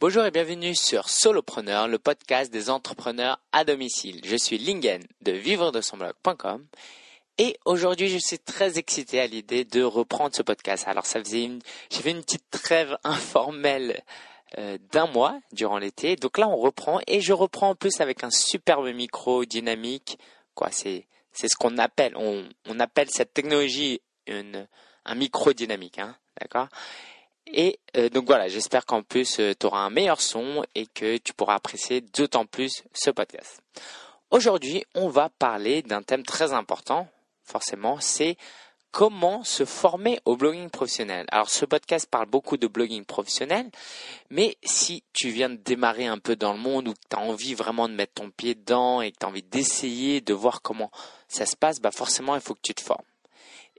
Bonjour et bienvenue sur Solopreneur, le podcast des entrepreneurs à domicile. Je suis Lingen de vivre de son blog.com et aujourd'hui je suis très excité à l'idée de reprendre ce podcast. Alors ça faisait une, j'ai fait une petite trêve informelle euh, d'un mois durant l'été. Donc là on reprend et je reprends en plus avec un superbe micro dynamique. Quoi, c'est c'est ce qu'on appelle, on, on appelle cette technologie une, un micro dynamique, hein, d'accord? Et euh, donc voilà, j'espère qu'en plus euh, tu auras un meilleur son et que tu pourras apprécier d'autant plus ce podcast. Aujourd'hui, on va parler d'un thème très important, forcément, c'est comment se former au blogging professionnel. Alors ce podcast parle beaucoup de blogging professionnel, mais si tu viens de démarrer un peu dans le monde ou que tu as envie vraiment de mettre ton pied dedans et que tu as envie d'essayer de voir comment ça se passe, bah forcément il faut que tu te formes.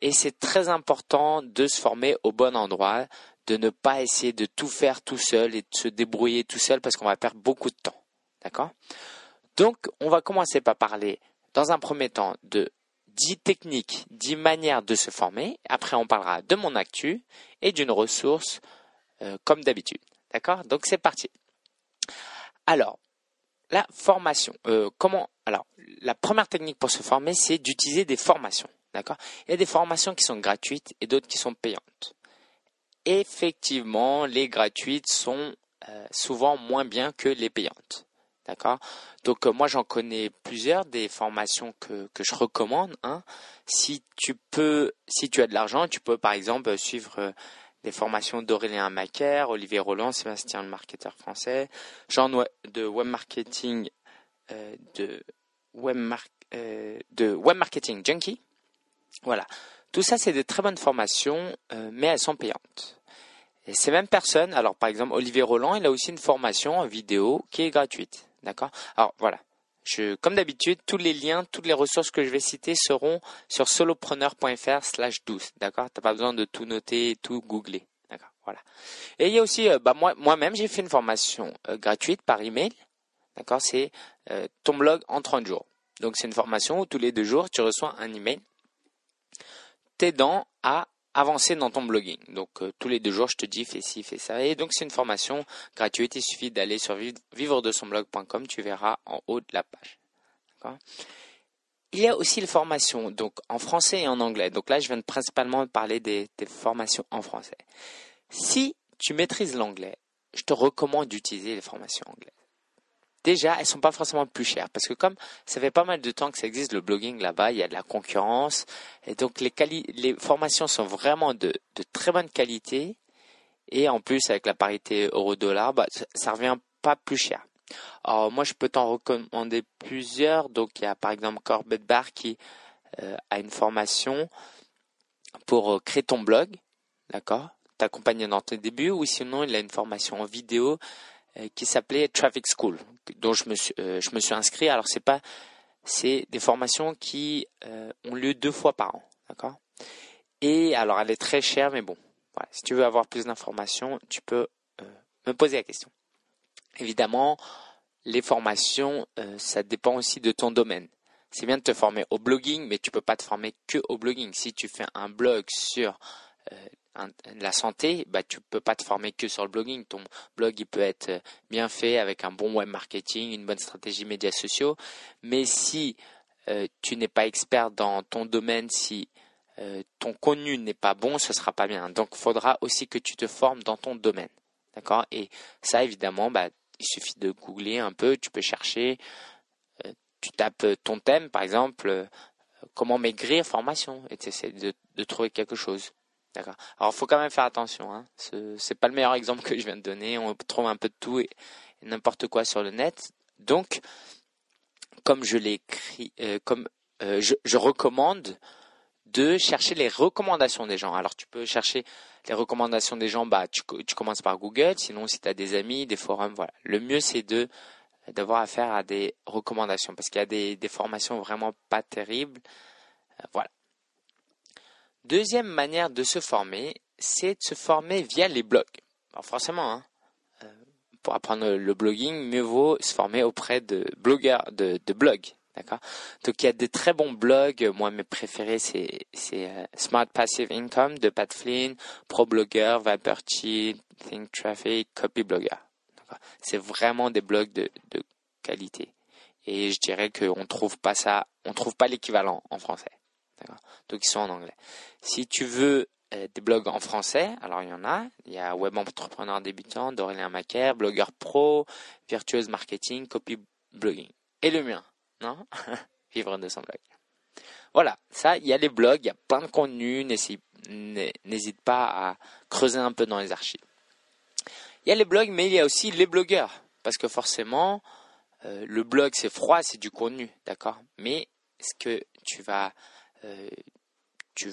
Et c'est très important de se former au bon endroit, de ne pas essayer de tout faire tout seul et de se débrouiller tout seul parce qu'on va perdre beaucoup de temps. D'accord? Donc, on va commencer par parler dans un premier temps de 10 techniques, 10 manières de se former. Après, on parlera de mon actu et d'une ressource euh, comme d'habitude. D'accord? Donc, c'est parti. Alors, la formation. Euh, comment Alors, la première technique pour se former, c'est d'utiliser des formations. D'accord? Il y a des formations qui sont gratuites et d'autres qui sont payantes effectivement, les gratuites sont euh, souvent moins bien que les payantes. D'accord? Donc euh, moi j'en connais plusieurs des formations que, je recommande. Hein. Si tu peux, si tu as de l'argent, tu peux par exemple suivre euh, des formations d'Aurélien Macaire, Olivier Roland, Sébastien le marketeur français, Jean de web marketing de web marketing junkie. Voilà. Tout ça, c'est de très bonnes formations, euh, mais elles sont payantes. Et ces mêmes personnes, alors par exemple Olivier Roland, il a aussi une formation en vidéo qui est gratuite. D'accord? Alors voilà. Je, comme d'habitude, tous les liens, toutes les ressources que je vais citer seront sur solopreneur.fr slash 12. D'accord? T'as pas besoin de tout noter tout googler. D'accord? Voilà. Et il y a aussi, euh, bah, moi, moi-même, j'ai fait une formation euh, gratuite par email. D'accord? C'est ton blog en 30 jours. Donc c'est une formation où tous les deux jours, tu reçois un email t'aidant à avancer dans ton blogging. Donc euh, tous les deux jours, je te dis fais ci, fais ça. Et donc c'est une formation gratuite. Il suffit d'aller sur vivre de son blog.com. Tu verras en haut de la page. Il y a aussi les formations, donc en français et en anglais. Donc là, je viens de principalement parler des, des formations en français. Si tu maîtrises l'anglais, je te recommande d'utiliser les formations anglaises déjà, elles sont pas forcément plus chères. Parce que comme ça fait pas mal de temps que ça existe le blogging là-bas, il y a de la concurrence. Et donc les, les formations sont vraiment de, très bonne qualité. Et en plus avec la parité euro-dollar, bah, ça, revient pas plus cher. Alors moi, je peux t'en recommander plusieurs. Donc il y a par exemple Corbett Bar qui euh, a une formation pour euh, créer ton blog, d'accord, t'accompagner dans tes débuts, ou sinon il a une formation en vidéo qui s'appelait Traffic School, dont je me suis, euh, je me suis inscrit. Alors c'est pas, c'est des formations qui euh, ont lieu deux fois par an, d'accord? Et alors elle est très chère, mais bon, voilà. Si tu veux avoir plus d'informations, tu peux me poser la question. Évidemment, les formations, ça dépend aussi de ton domaine. C'est bien de te former au blogging, mais tu peux pas te former que au blogging. Si tu fais un blog sur la santé, bah, tu peux pas te former que sur le blogging. Ton blog, il peut être euh, bien fait avec un bon web marketing, une bonne stratégie médias sociaux. Mais si euh, tu n'es pas expert dans ton domaine, si euh, ton contenu n'est pas bon, ce sera pas bien. Donc, il faudra aussi que tu te formes dans ton domaine. D'accord? Et ça, évidemment, bah, il suffit de googler un peu, tu peux chercher, tu tapes ton thème, par exemple, comment maigrir formation, et tu essaies de trouver quelque chose. D'accord. Alors, faut quand même faire attention. Hein. C'est pas le meilleur exemple que je viens de donner. On trouve un peu de tout et, n'importe quoi sur le net. Donc, comme je l'écris, euh, comme euh, je, je, recommande de chercher les recommandations des gens. Alors, tu peux chercher les recommandations des gens. Bah, tu, tu commences par Google. Sinon, si tu as des amis, des forums, voilà. Le mieux, c'est de d'avoir affaire à des recommandations parce qu'il y a des, des formations vraiment pas terribles. Euh, voilà. Deuxième manière de se former, c'est de se former via les blogs. Alors forcément, hein, euh, pour apprendre le blogging, mieux vaut se former auprès de blogueurs, de, de blogs. D'accord? Donc il y a des très bons blogs. Moi, mes préférés, c'est, euh, Smart Passive Income de Pat Flynn, ProBlogger, Viperchi, Think Traffic, Copy Blogger. C'est vraiment des blogs de, de qualité. Et je dirais qu'on trouve pas ça, on trouve pas l'équivalent en français. Donc ils sont en anglais. Si tu veux euh, des blogs en français, alors il y en a. Il y a Web Entrepreneur débutant, d'Aurélien Macaire, Blogueur Pro, Virtuose Marketing, Copy Blogging. Et le mien, non? Vivre de son blog. Voilà, ça, il y a les blogs, il y a plein de contenu, n'hésite pas à creuser un peu dans les archives. Il y a les blogs, mais il y a aussi les blogueurs, parce que forcément, euh, le blog c'est froid, c'est du contenu, d'accord? Mais ce que tu vas, euh, tu,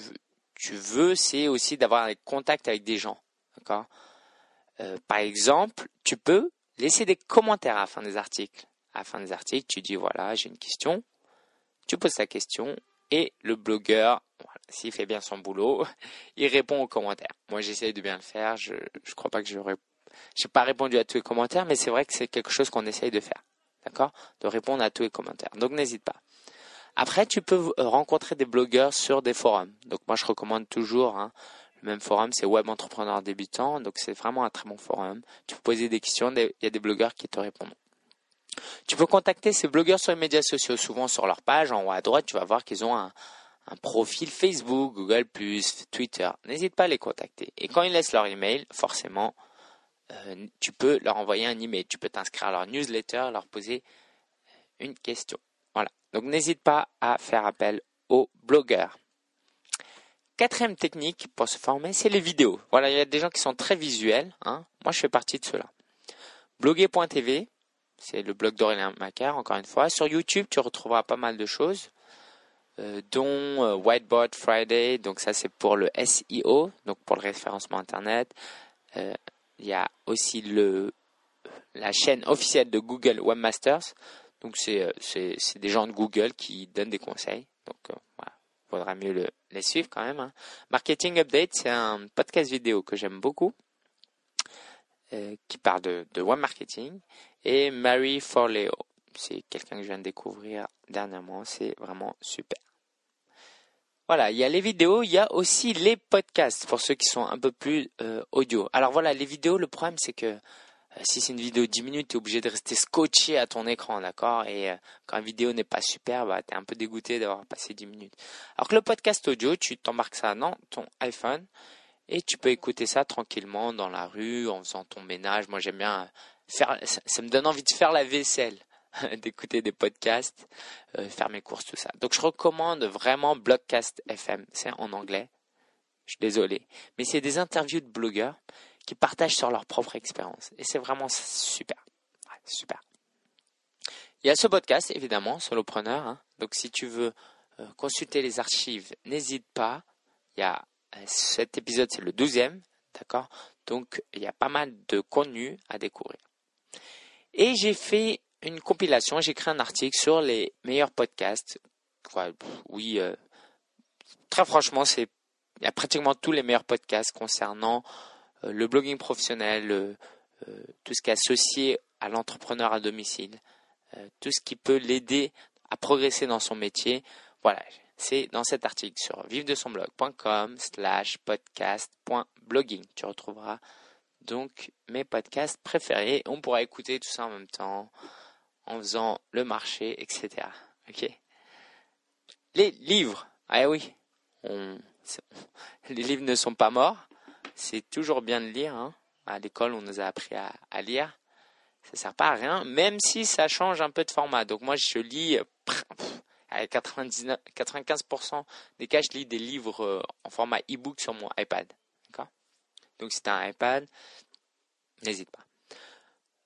veux, c'est aussi d'avoir un contact avec des gens, d'accord? Euh, Par exemple, tu peux laisser des commentaires à la fin des articles. À la fin des articles, tu dis voilà, j'ai une question, tu poses ta question et le blogueur, s'il fait bien son boulot, il répond aux commentaires. Moi, j'essaye de bien le faire. Je ne crois pas que j'aurais, j'ai pas répondu à tous les commentaires, mais c'est vrai que c'est quelque chose qu'on essaye de faire, d'accord, de répondre à tous les commentaires. Donc n'hésite pas. Après, tu peux rencontrer des blogueurs sur des forums. Donc moi, je recommande toujours hein, le même forum, c'est Web Entrepreneur Débutant. Donc c'est vraiment un très bon forum. Tu peux poser des questions, il y a des blogueurs qui te répondent. Tu peux contacter ces blogueurs sur les médias sociaux. Souvent sur leur page, en haut à droite, tu vas voir qu'ils ont un, profil Facebook, Google+, Twitter. N'hésite pas à les contacter. Et quand ils laissent leur email, forcément, euh, tu peux leur envoyer un email. Tu peux t'inscrire à leur newsletter, leur poser une question. Voilà. Donc n'hésite pas à faire appel aux blogueurs. Quatrième technique pour se former, c'est les vidéos. Voilà, il y a des gens qui sont très visuels. Hein. Moi, je fais partie de ceux-là. Bloguer.tv, c'est le blog d'Aurélien Macaire, encore une fois. Sur YouTube, tu retrouveras pas mal de choses, euh, dont euh, Whiteboard Friday. Donc ça, c'est pour le SEO, donc pour le référencement Internet. Euh, il y a aussi la chaîne officielle de Google Webmasters. Donc c'est des gens de Google qui donnent des conseils. Donc voilà, faudra mieux les suivre quand même. Hein. Marketing Update, c'est un podcast vidéo que j'aime beaucoup. Euh, qui parle de, web marketing, et Mary Forleo. C'est quelqu'un que je viens de découvrir dernièrement, c'est vraiment super. Voilà, il y a les vidéos, il y a aussi les podcasts pour ceux qui sont un peu plus euh, audio. Alors voilà, les vidéos, le problème c'est que euh, si c'est une vidéo de 10 minutes, tu es obligé de rester scotché à ton écran, d'accord? Et quand une vidéo n'est pas super, bah, tu es un peu dégoûté d'avoir passé 10 minutes. Alors que le podcast audio, tu t'embarques ça dans ton iPhone et tu peux écouter ça tranquillement dans la rue, en faisant ton ménage. Moi, j'aime bien faire, ça, me donne envie de faire la vaisselle, d'écouter des podcasts, euh, faire mes courses, tout ça. Donc, je recommande vraiment Blogcast FM. C'est en anglais. Je suis désolé. Mais c'est des interviews de blogueurs qui partagent sur leur propre expérience. Et c'est vraiment super. super. Il y a ce podcast, évidemment, Solopreneur. Hein. Donc, si tu veux euh, consulter les archives, n'hésite pas. Il y a euh, cet épisode, c'est le douzième, d'accord? Donc, il y a pas mal de contenu à découvrir. Et j'ai fait une compilation, j'ai écrit un article sur les meilleurs podcasts. oui, euh, très franchement, il y a pratiquement tous les meilleurs podcasts concernant le blogging professionnel, tout ce qui est associé à l'entrepreneur à domicile, tout ce qui peut l'aider à progresser dans son métier. Voilà, c'est dans cet article sur vive-de-son-blog.com slash podcast.blogging. Tu retrouveras donc mes podcasts préférés. On pourra écouter tout ça en même temps, en faisant le marché, etc. Ok. Les livres. Ah oui, les livres ne sont pas morts. C'est toujours bien de lire. Hein. À l'école, on nous a appris à, à lire. Ça sert pas à rien, même si ça change un peu de format. Donc moi, je lis 95% des cas, je lis des livres euh, en format e-book sur mon iPad. Donc, si tu as un iPad, n'hésite pas.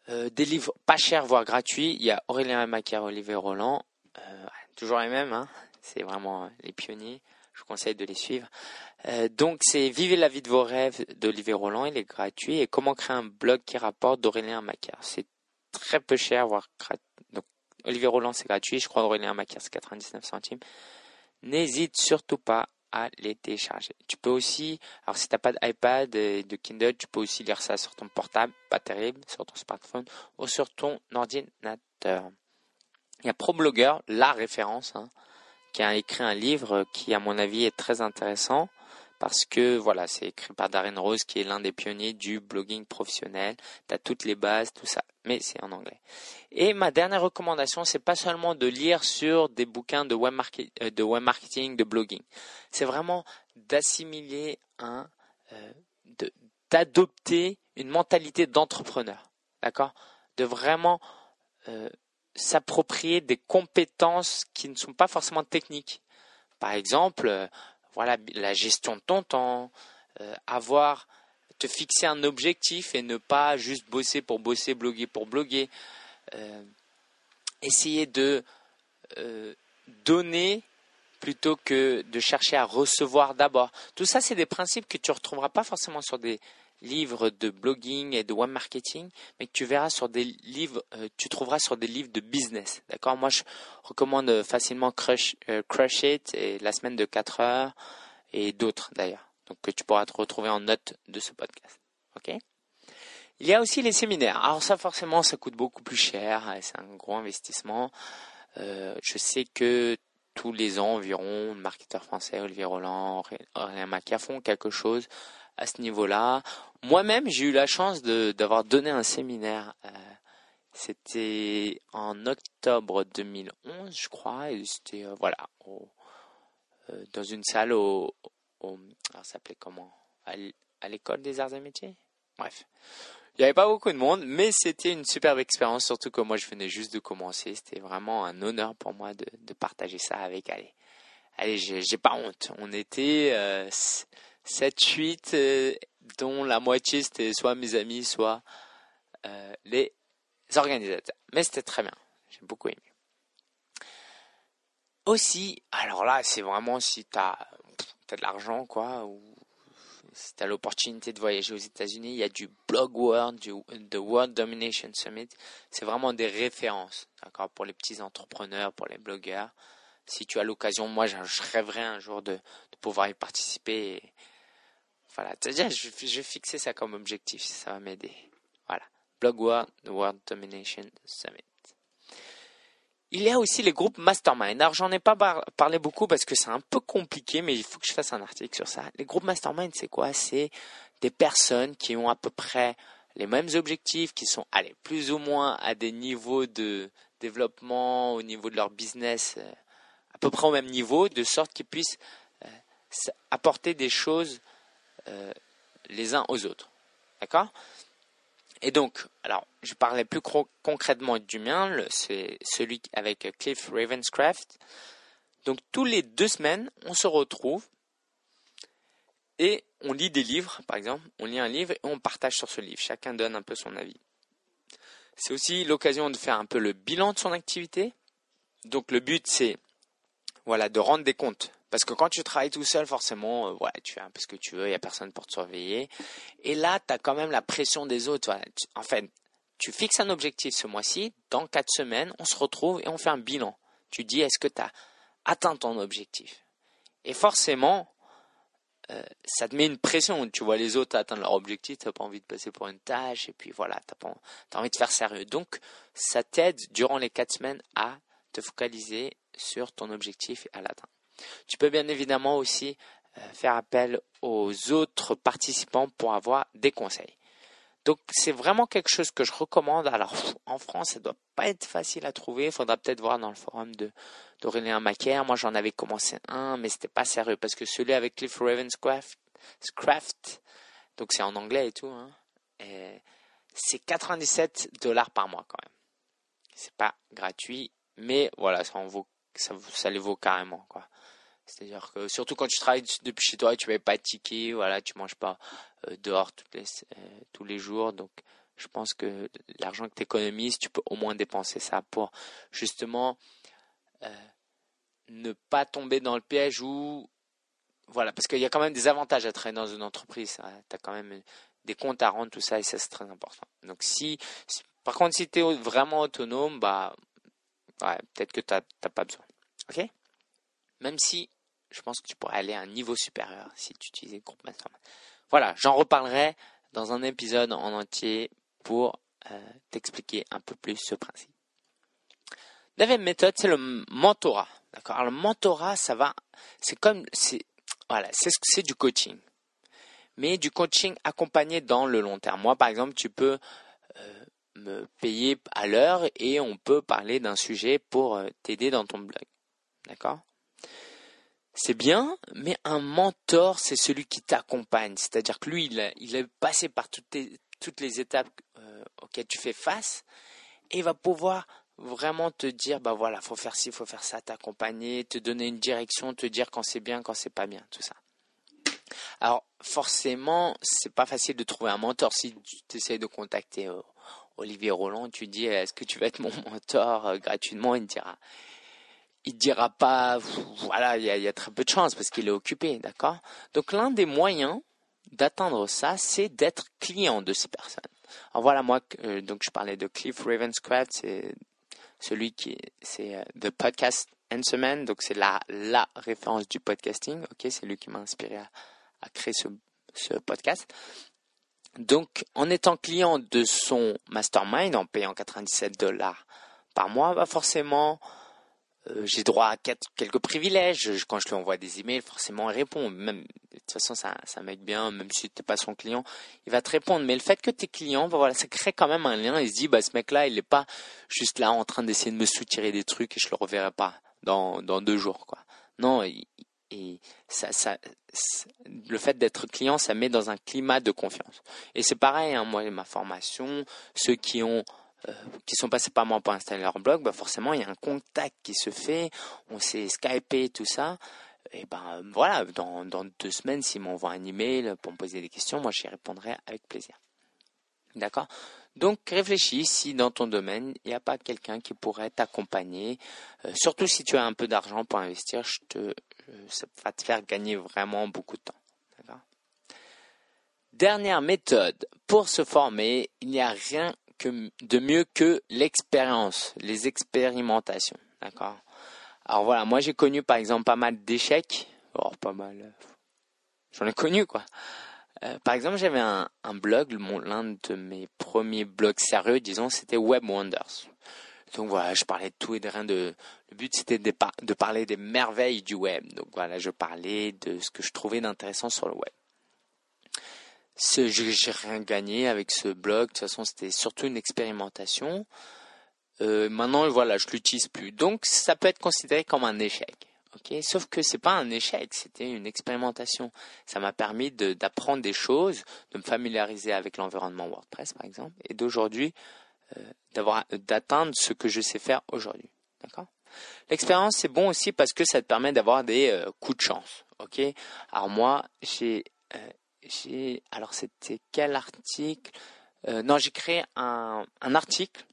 Euh, des livres pas chers, voire gratuits. Il y a Aurélien Macaire, Olivier Roland. Euh, toujours les mêmes. Hein. C'est vraiment les pionniers. Je vous conseille de les suivre. Donc, c'est Vivez la vie de vos rêves d'Olivier Roland. Il est gratuit. Et Comment créer un blog qui rapporte d'Aurélien Macaire. C'est très peu cher, voire gratuit. Olivier Roland, c'est gratuit. Je crois Aurélien Macaire, c'est 99 centimes. N'hésite surtout pas à les télécharger. Tu peux aussi, alors si tu n'as pas d'iPad et de Kindle, tu peux aussi lire ça sur ton portable, pas terrible, sur ton smartphone ou sur ton ordinateur. Il y a ProBlogger, la référence, hein, qui a écrit un livre qui, à mon avis, est très intéressant parce que voilà, c'est écrit par Darren Rose qui est l'un des pionniers du blogging professionnel. Tu as toutes les bases, tout ça, mais c'est en anglais. Et ma dernière recommandation, c'est pas seulement de lire sur des bouquins de web, euh, de marketing, de blogging. C'est vraiment d'assimiler un, euh, d'adopter une mentalité d'entrepreneur. D'accord? De vraiment euh, s'approprier des compétences qui ne sont pas forcément techniques. Par exemple, euh, voilà, la gestion de ton temps, euh, avoir, te fixer un objectif et ne pas juste bosser pour bosser, bloguer pour bloguer. Euh, essayer de donner plutôt que de chercher à recevoir d'abord. Tout ça, c'est des principes que tu ne retrouveras pas forcément sur des livres de blogging et de web marketing, mais que tu verras sur des livres, euh, tu trouveras sur des livres de business. D'accord? Moi, je recommande facilement Crush, euh, Crush It et La semaine de 4 heures et d'autres d'ailleurs. Donc, que tu pourras te retrouver en note de ce podcast. OK? Il y a aussi les séminaires. Alors ça, forcément, ça coûte beaucoup plus cher. C'est un gros investissement. Euh, je sais que tous les ans environ, le marketeur français Olivier Roland, Aurélien Macia font quelque chose à ce niveau-là. Moi-même, j'ai eu la chance d'avoir donné un séminaire. Euh, c'était en octobre 2011, je crois, et c'était euh, voilà, euh, dans une salle au, au alors ça s'appelait comment? À l'école des arts et métiers? Bref, il n'y avait pas beaucoup de monde, mais c'était une superbe expérience, surtout que moi je venais juste de commencer. C'était vraiment un honneur pour moi de, de partager ça avec. Allez, allez, j'ai pas honte. On était 7, 8, euh, dont la moitié c'était soit mes amis, soit euh, les organisateurs. Mais c'était très bien. J'ai beaucoup aimé. Aussi, alors là, c'est vraiment si tu as, de l'argent, quoi, ou si tu as l'opportunité de voyager aux États-Unis, il y a du Blog World, du The World Domination Summit. C'est vraiment des références, d'accord, pour les petits entrepreneurs, pour les blogueurs. Si tu as l'occasion, moi, je, rêverais un jour de pouvoir y participer voilà, c'est-à-dire, je, vais fixer ça comme objectif, ça va m'aider. Voilà. Blog World, World Domination Summit. Il y a aussi les groupes Mastermind. Alors, j'en ai pas parlé beaucoup parce que c'est un peu compliqué, mais il faut que je fasse un article sur ça. Les groupes Mastermind, c'est quoi? C'est des personnes qui ont à peu près les mêmes objectifs, qui sont, allez, plus ou moins à des niveaux de développement au niveau de leur business, euh, à peu près au même niveau, de sorte qu'ils puissent euh, apporter des choses euh, les uns aux autres. D'accord? Et donc, alors, je parlais plus concrètement du mien, c'est celui avec Cliff Ravenscraft. Donc, tous les deux semaines, on se retrouve et on lit des livres, par exemple. On lit un livre et on partage sur ce livre. Chacun donne un peu son avis. C'est aussi l'occasion de faire un peu le bilan de son activité. Donc, le but, c'est voilà, de rendre des comptes parce que quand tu travailles tout seul, forcément, euh, tu fais un peu ce que tu veux, il n'y a personne pour te surveiller. Et là, tu as quand même la pression des autres. en fait, tu fixes un objectif ce mois-ci, dans quatre semaines, on se retrouve et on fait un bilan. Tu dis, est-ce que tu as atteint ton objectif? Et forcément, euh, ça te met une pression. Tu vois les autres atteindre leur objectif, tu n'as pas envie de passer pour une tâche, et puis voilà, tu as, envie de faire sérieux. Donc, ça t'aide durant les quatre semaines à te focaliser sur ton objectif et à l'atteindre. Tu peux bien évidemment aussi euh, faire appel aux autres participants pour avoir des conseils. Donc c'est vraiment quelque chose que je recommande. Alors en France, ça doit pas être facile à trouver. Il faudra peut-être voir dans le forum de d'Aurélien Macaire. Moi, j'en avais commencé un, mais c'était pas sérieux parce que celui avec Cliff Ravenscraft, donc c'est en anglais et tout, hein, c'est 97 dollars par mois quand même. C'est pas gratuit, mais voilà, ça en vaut, ça, ça les vaut carrément quoi. C'est-à-dire que surtout quand tu travailles depuis chez toi, tu ne pas de tickets, voilà, tu manges pas euh, dehors les, euh, tous les jours. Donc, je pense que l'argent que tu économises, tu peux au moins dépenser ça pour justement euh, ne pas tomber dans le piège ou voilà, parce qu'il y a quand même des avantages à travailler dans une entreprise. Tu as quand même des comptes à rendre, tout ça, et ça c'est très important. Donc si, par contre, si tu es vraiment autonome, bah ouais, peut-être que tu n'as pas besoin. Ok Même si je pense que tu pourrais aller à un niveau supérieur si tu utilisais le groupe mastermind. Voilà, j'en reparlerai dans un épisode en entier pour euh, t'expliquer un peu plus ce principe. Deuxième méthode, c'est le mentorat. D'accord? Le mentorat, ça va, c'est comme, c'est, voilà, c'est du coaching. Mais du coaching accompagné dans le long terme. Moi, par exemple, tu peux euh, me payer à l'heure et on peut parler d'un sujet pour euh, t'aider dans ton blog. D'accord? C'est bien, mais un mentor, c'est celui qui t'accompagne. C'est-à-dire que lui, il, est passé par toutes, les, étapes euh, auxquelles tu fais face et il va pouvoir vraiment te dire, bah voilà, faut faire ci, faut faire ça, t'accompagner, te donner une direction, te dire quand c'est bien, quand c'est pas bien, tout ça. Alors, forcément, c'est pas facile de trouver un mentor. Si tu essaies de contacter euh, Olivier Roland, tu dis, est-ce que tu vas être mon mentor euh, gratuitement? Il dira, il dira pas, voilà, il y, a, très peu de chance parce qu'il est occupé, d'accord? Donc l'un des moyens d'atteindre ça, c'est d'être client de ces personnes. Alors voilà, moi, euh, donc je parlais de Cliff Ravenscraft, c'est celui qui, c'est euh, The Podcast Answerman, donc c'est la, la référence du podcasting, ok, c'est lui qui m'a inspiré à, créer ce, ce podcast. Donc, en étant client de son mastermind, en payant 97 dollars par mois, bah forcément, euh, j'ai droit à quelques privilèges. Quand je lui envoie des emails, forcément, il répond. Même, de toute façon, c'est un, mec bien, même si tu n'es pas son client, il va te répondre. Mais le fait que tu es client, bah voilà, ça crée quand même un lien. Il se dit, bah, ce mec-là, il n'est pas juste là en train d'essayer de me soutirer des trucs et je le reverrai pas dans, dans deux jours, quoi. Non, et, ça, ça, le fait d'être client, ça met dans un climat de confiance. Et c'est pareil, hein, moi, ma formation, ceux qui ont euh, qui sont passés par moi pour installer leur blog, bah forcément il y a un contact qui se fait, on s'est skypé, tout ça. Et ben voilà, dans, dans deux semaines, s'ils m'envoient un email pour me poser des questions, moi j'y répondrai avec plaisir. D'accord? Donc réfléchis si dans ton domaine, il n'y a pas quelqu'un qui pourrait t'accompagner. Euh, surtout si tu as un peu d'argent pour investir, je te, euh, ça va te faire gagner vraiment beaucoup de temps. Dernière méthode pour se former, il n'y a rien que, de mieux que l'expérience, les expérimentations. D'accord? Alors voilà, moi j'ai connu par exemple pas mal d'échecs. Oh, pas mal. J'en ai connu quoi. Euh, par exemple, j'avais un, un, blog, l'un de mes premiers blogs sérieux, disons, c'était Web Wonders. Donc voilà, je parlais de tout et de rien. De, le but c'était de, de parler des merveilles du web. Donc voilà, je parlais de ce que je trouvais d'intéressant sur le web j'ai rien gagné avec ce blog. De toute façon, c'était surtout une expérimentation. Euh, maintenant, voilà, je l'utilise plus. Donc, ça peut être considéré comme un échec. Ok, sauf que c'est pas un échec, c'était une expérimentation. Ça m'a permis d'apprendre des choses, de me familiariser avec l'environnement WordPress, par exemple, et d'aujourd'hui euh, d'avoir d'atteindre ce que je sais faire aujourd'hui. D'accord? L'expérience c'est bon aussi parce que ça te permet d'avoir des euh, coups de chance. Ok? Alors moi, j'ai euh, alors c'était quel article? Euh, Non, j'ai créé un, article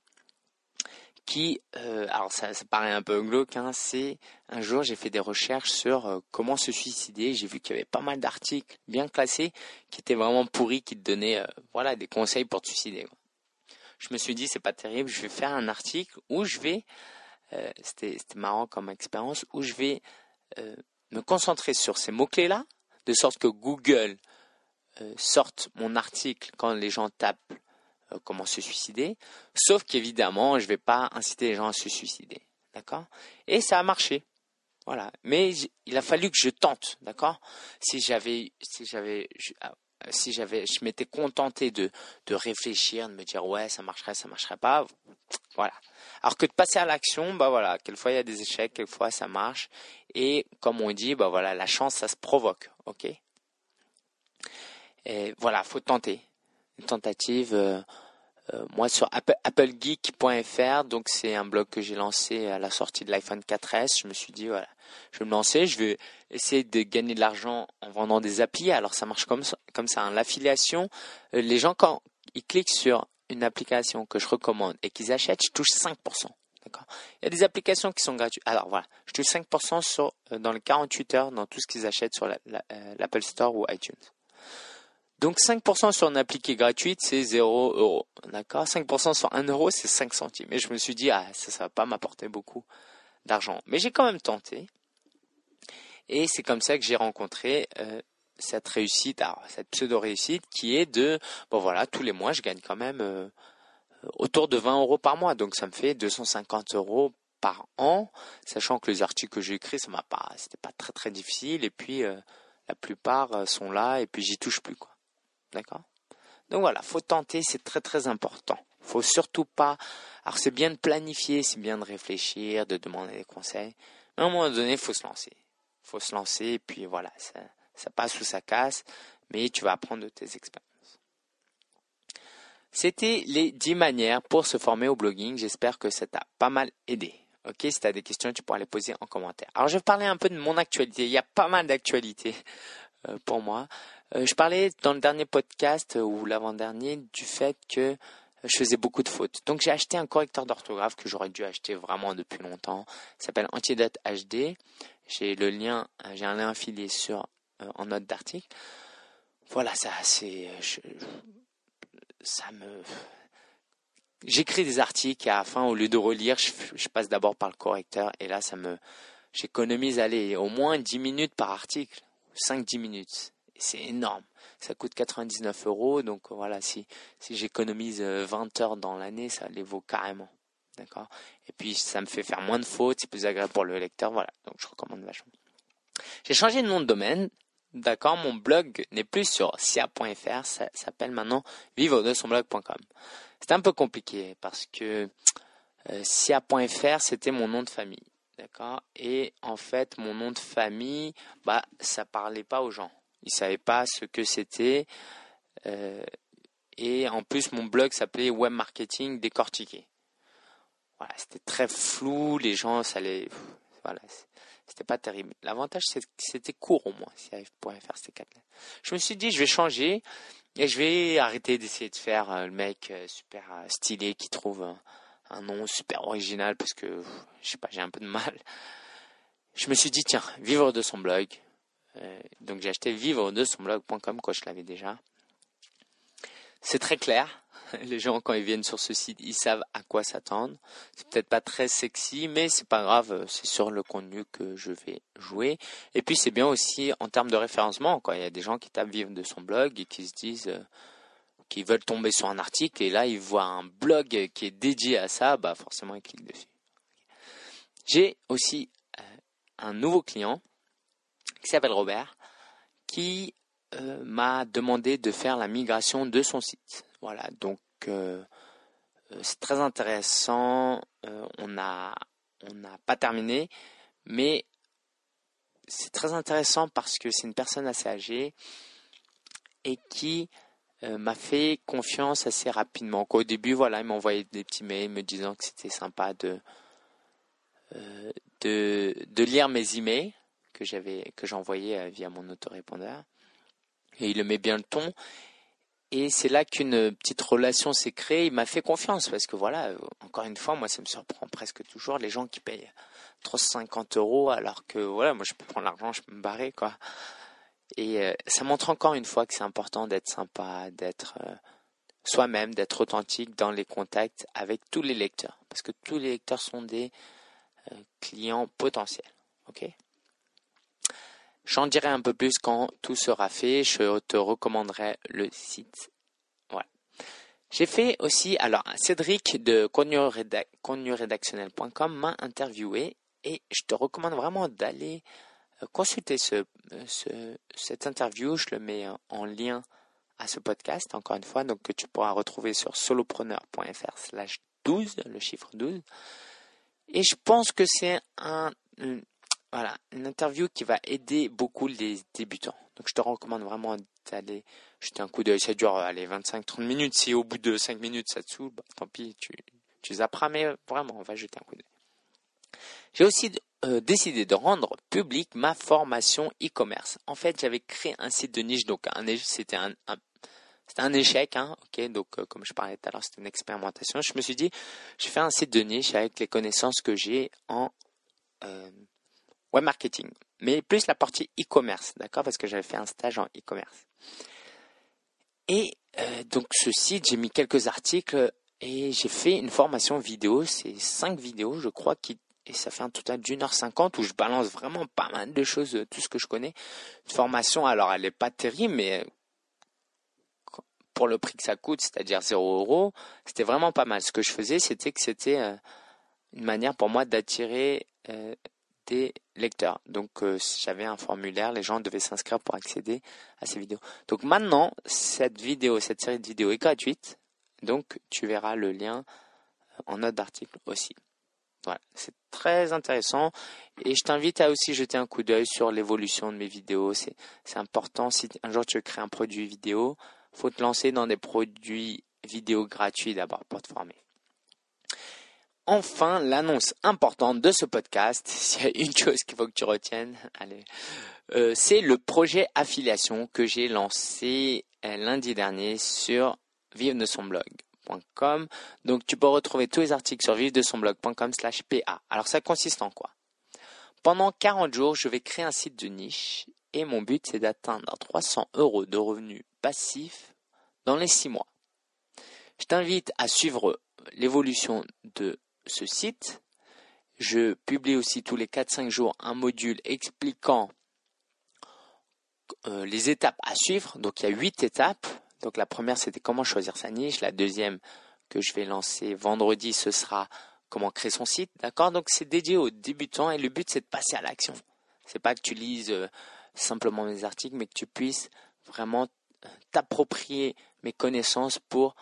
qui, euh, alors ça, paraît un peu glauque, hein, c'est un jour j'ai fait des recherches sur euh, comment se suicider. J'ai vu qu'il y avait pas mal d'articles bien classés qui étaient vraiment pourris, qui te donnaient voilà des conseils pour te suicider. Je me suis dit c'est pas terrible, je vais faire un article où je vais, c'était marrant comme expérience, où je vais me concentrer sur ces mots clés là, de sorte que Google sorte mon article quand les gens tapent euh, comment se suicider, sauf qu'évidemment, je ne vais pas inciter les gens à se suicider. D'accord? Et ça a marché. Voilà. Mais il a fallu que je tente, d'accord? Si j'avais, si j'avais, ah, si j'avais, je m'étais contenté de, de réfléchir, de me dire ouais, ça marcherait, ça marcherait pas, voilà. Alors que de passer à l'action, bah voilà, quelquefois il y a des échecs, quelquefois ça marche, et comme on dit, bah voilà, la chance ça se provoque, ok? Et voilà, faut tenter. Une tentative. Euh, euh, moi sur applegeek.fr, donc c'est un blog que j'ai lancé à la sortie de l'iPhone 4S. Je me suis dit voilà, je vais me lancer, je vais essayer de gagner de l'argent en vendant des applis. Alors ça marche comme ça, comme ça. Hein. L'affiliation, euh, les gens quand ils cliquent sur une application que je recommande et qu'ils achètent, je touche 5%. D'accord? Il y a des applications qui sont gratuites. Alors voilà, je touche 5% sur dans les 48 heures dans tout ce qu'ils achètent sur l'Apple Store ou iTunes. Donc 5% sur une appli qui est gratuite, c'est 0 euros. D'accord? 5% sur 1 euro, c'est 5 centimes. Et je me suis dit, ah, ça, ça va pas m'apporter beaucoup d'argent. Mais j'ai quand même tenté. Et c'est comme ça que j'ai rencontré euh, cette réussite, cette pseudo-réussite qui est de, bon voilà, tous les mois, je gagne quand même euh, autour de 20 euros par mois. Donc ça me fait 250 euros par an, sachant que les articles que j'ai écrits, ça m'a pas, c'était pas très très difficile. Et puis, euh, la plupart sont là et puis j'y touche plus quoi. D'accord Donc voilà, faut tenter, c'est très très important. Faut surtout pas. Alors c'est bien de planifier, c'est bien de réfléchir, de demander des conseils. Mais à un moment donné, faut se lancer. Faut se lancer et puis voilà, ça, ça passe ou ça casse, mais tu vas apprendre de tes expériences. C'était les 10 manières pour se former au blogging. J'espère que ça t'a pas mal aidé. Ok, si tu as des questions, tu pourras les poser en commentaire. Alors, je vais parler un peu de mon actualité. Il y a pas mal d'actualités pour moi. Euh, je parlais dans le dernier podcast euh, ou l'avant-dernier du fait que je faisais beaucoup de fautes. Donc, j'ai acheté un correcteur d'orthographe que j'aurais dû acheter vraiment depuis longtemps. Il s'appelle Antidote HD. J'ai le lien, j'ai un lien affilié sur en note d'article. Voilà, ça, c'est ça me j'écris des articles et à la fin au lieu de relire je, passe d'abord par le correcteur et là ça me j'économise allez au moins 10 minutes par article 5-10 minutes. C'est énorme. Ça coûte 99 euros. Donc voilà si si j'économise 20 euh, heures dans l'année ça les vaut carrément. D'accord? Et puis ça me fait faire moins de fautes. C'est plus agréable pour le lecteur. Voilà. Donc je recommande vachement. J'ai changé de nom de domaine. D'accord, mon blog n'est plus sur sia.fr, ça s'appelle maintenant vivre de son blog.com. C'est un peu compliqué parce que euh, sia.fr c'était mon nom de famille, d'accord. Et en fait, mon nom de famille, bah, ça parlait pas aux gens. Ils savaient pas ce que c'était. Euh, et en plus, mon blog s'appelait Web Marketing décortiqué. Voilà, c'était très flou. Les gens, ça les, voilà, c'était pas terrible. L'avantage, c'était court au moins. Si faire c'était quatre. Je me suis dit, je vais changer et je vais arrêter d'essayer de faire euh, le mec euh, super stylé qui trouve un, nom super original parce que, je sais pas, j'ai un peu de mal. Je me suis dit, tiens, vivre de son blog. donc j'ai acheté vivre de son blog.com, quoi, je l'avais déjà. C'est très clair. les gens quand ils viennent sur ce site, ils savent à quoi s'attendre. C'est peut-être pas très sexy, mais c'est pas grave, c'est sur le contenu que je vais jouer. Et puis c'est bien aussi en termes de référencement, quoi. Il y a des gens qui tapent vivre de son blog et qui se disent euh, qu'ils veulent tomber sur un article et là ils voient un blog qui est dédié à ça, bah forcément ils cliquent dessus. J'ai aussi euh, un nouveau client qui s'appelle Robert qui euh, m'a demandé de faire la migration de son site. Voilà, donc euh, c'est très intéressant. On n'a on n'a pas terminé, mais c'est très intéressant parce que c'est une personne assez âgée et qui m'a fait confiance assez rapidement. Au début, voilà, il m'envoyait des petits mails me disant que c'était sympa de, de, de lire mes emails que j'avais que j'envoyais via mon autorépondeur et il le met bien le ton et c'est là qu'une petite relation s'est créée. Il m'a fait confiance parce que voilà, encore une fois, moi ça me surprend presque toujours les gens qui payent 350 euros alors que voilà, moi je peux prendre l'argent, je peux me barrer quoi. Et euh, ça montre encore une fois que c'est important d'être sympa, d'être euh, soi-même, d'être authentique dans les contacts avec tous les lecteurs parce que tous les lecteurs sont des euh, clients potentiels. Ok? J'en dirai un peu plus quand tout sera fait. Je te recommanderai le site. Voilà. J'ai fait aussi, alors Cédric de contenue-rédactionnel.com m'a interviewé et je te recommande vraiment d'aller euh, consulter ce, ce, cette interview. Je le mets en lien à ce podcast, encore une fois, donc que tu pourras retrouver sur solopreneur.fr slash 12, le chiffre 12. Et je pense que c'est une interview qui va aider beaucoup les débutants. Donc je te recommande vraiment d'aller jeter un coup d'œil. Ça dure allez, 25-30 minutes. Si au bout de 5 minutes ça te saoule, bah, tant pis, tu, tu zapperas. Mais vraiment, on va jeter un coup d'œil. J'ai aussi euh, décidé de rendre public ma formation e-commerce. En fait, j'avais créé un site de niche. Donc c'était un, échec, hein, euh, comme je parlais tout à l'heure, c'était une expérimentation. Je me suis dit, je fais un site de niche avec les connaissances que j'ai en euh, web marketing, mais plus la partie e-commerce, d'accord, parce que j'avais fait un stage en e-commerce. Et euh, donc ce site, j'ai mis quelques articles et j'ai fait une formation vidéo, c'est cinq vidéos, je crois, qui et ça fait un total d'une heure cinquante où je balance vraiment pas mal de choses, tout ce que je connais. Une formation, alors elle n'est pas terrible, mais pour le prix que ça coûte, c'est-à-dire 0 euros, c'était vraiment pas mal. Ce que je faisais, c'était que c'était euh, une manière pour moi d'attirer euh, des lecteurs. Donc euh, j'avais un formulaire, les gens devaient s'inscrire pour accéder à ces vidéos. Donc maintenant, cette vidéo, cette série de vidéos est gratuite. Donc tu verras le lien en note d'article aussi. C'est très intéressant et je t'invite à aussi jeter un coup d'œil sur l'évolution de mes vidéos. C'est, important si un jour tu veux créer un produit vidéo, faut te lancer dans des produits vidéo gratuits d'abord pour te former. Enfin, l'annonce importante de ce podcast, s'il y a une chose qu'il faut que tu retiennes, allez, euh, c'est le projet affiliation que j'ai lancé euh, lundi dernier sur vive de son Donc, tu peux retrouver tous les articles sur vive de son blog.com slash PA. Alors, ça consiste en quoi? Pendant 40 jours, je vais créer un site de niche et mon but, c'est d'atteindre 300 euros de revenus passifs dans les 6 mois. Je t'invite à suivre l'évolution de ce site. Je publie aussi tous les 4-5 jours un module expliquant euh, les étapes à suivre. Donc il y a 8 étapes. Donc la première c'était comment choisir sa niche. La deuxième que je vais lancer vendredi ce sera comment créer son site. D'accord? Donc c'est dédié aux débutants et le but c'est de passer à l'action. C'est pas que tu lises euh, simplement mes articles mais que tu puisses vraiment euh, t'approprier mes connaissances pour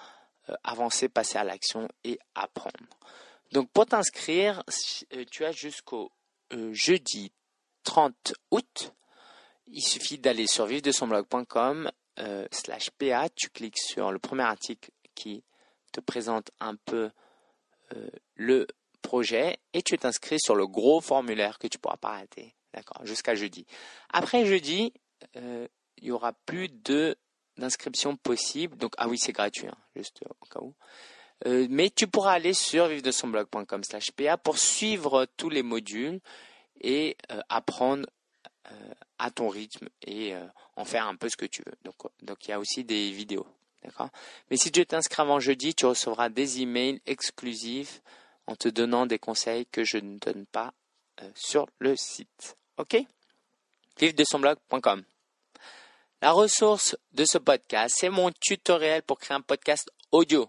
avancer, passer à l'action et apprendre. Donc pour t'inscrire, euh, tu as jusqu'au euh, jeudi 30 août. Il suffit d'aller sur vive euh, slash PA. Tu cliques sur le premier article qui te présente un peu le projet et tu t'inscris sur le gros formulaire que tu pourras pas rater. D'accord, jusqu'à jeudi. Après jeudi, il y aura plus de d'inscriptions possibles. Donc ah oui, c'est gratuit, hein, juste au cas où. Euh, mais tu pourras aller sur vivre-de-son-blog.com slash PA pour suivre tous les modules et euh, apprendre euh, à ton rythme et en faire un peu ce que tu veux. Donc, il y a aussi des vidéos. D'accord? Mais si tu t'inscris avant jeudi, tu recevras des emails exclusifs en te donnant des conseils que je ne donne pas sur le site. OK? Vive de son blog.com. La ressource de ce podcast, c'est mon tutoriel pour créer un podcast audio.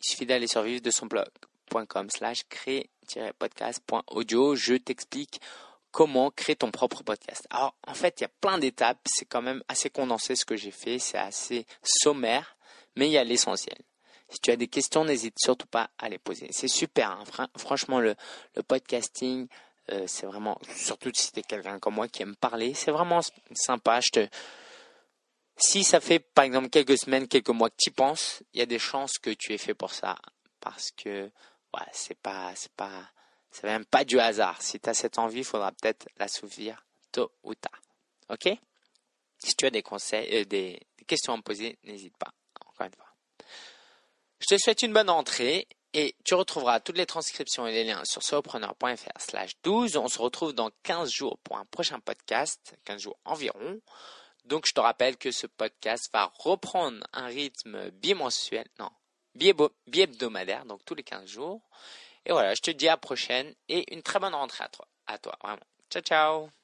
Il suffit d'aller sur vivre de son blog.com slash créer-podcast.audio. Je t'explique comment créer ton propre podcast. Alors, en fait, il y a plein d'étapes. C'est quand même assez condensé ce que j'ai fait. C'est assez sommaire, mais il y a l'essentiel. Si tu as des questions, n'hésite surtout pas à les poser. C'est super. Hein. Franchement, le, podcasting, euh, c'est vraiment, surtout si tu quelqu'un comme moi qui aime parler, c'est vraiment sympa. Si ça fait par exemple quelques semaines, quelques mois que tu y penses, il y a des chances que tu aies fait pour ça. Parce que ouais, c'est pas, c'est pas, c'est même pas du hasard. Si tu as cette envie, il faudra peut-être l'assouvir tôt ou tard. Ok? Si tu as des conseils, euh, des, questions à me poser, n'hésite pas. Encore une fois. Je te souhaite une bonne entrée et tu retrouveras toutes les transcriptions et les liens sur solopreneur.fr slash 12. On se retrouve dans 15 jours pour un prochain podcast, 15 jours environ. Donc, je te rappelle que ce podcast va reprendre un rythme bimensuel, non, bi-hebdomadaire, donc tous les 15 jours. Et voilà, je te dis à la prochaine et une très bonne rentrée à toi, à toi, vraiment. Ciao, ciao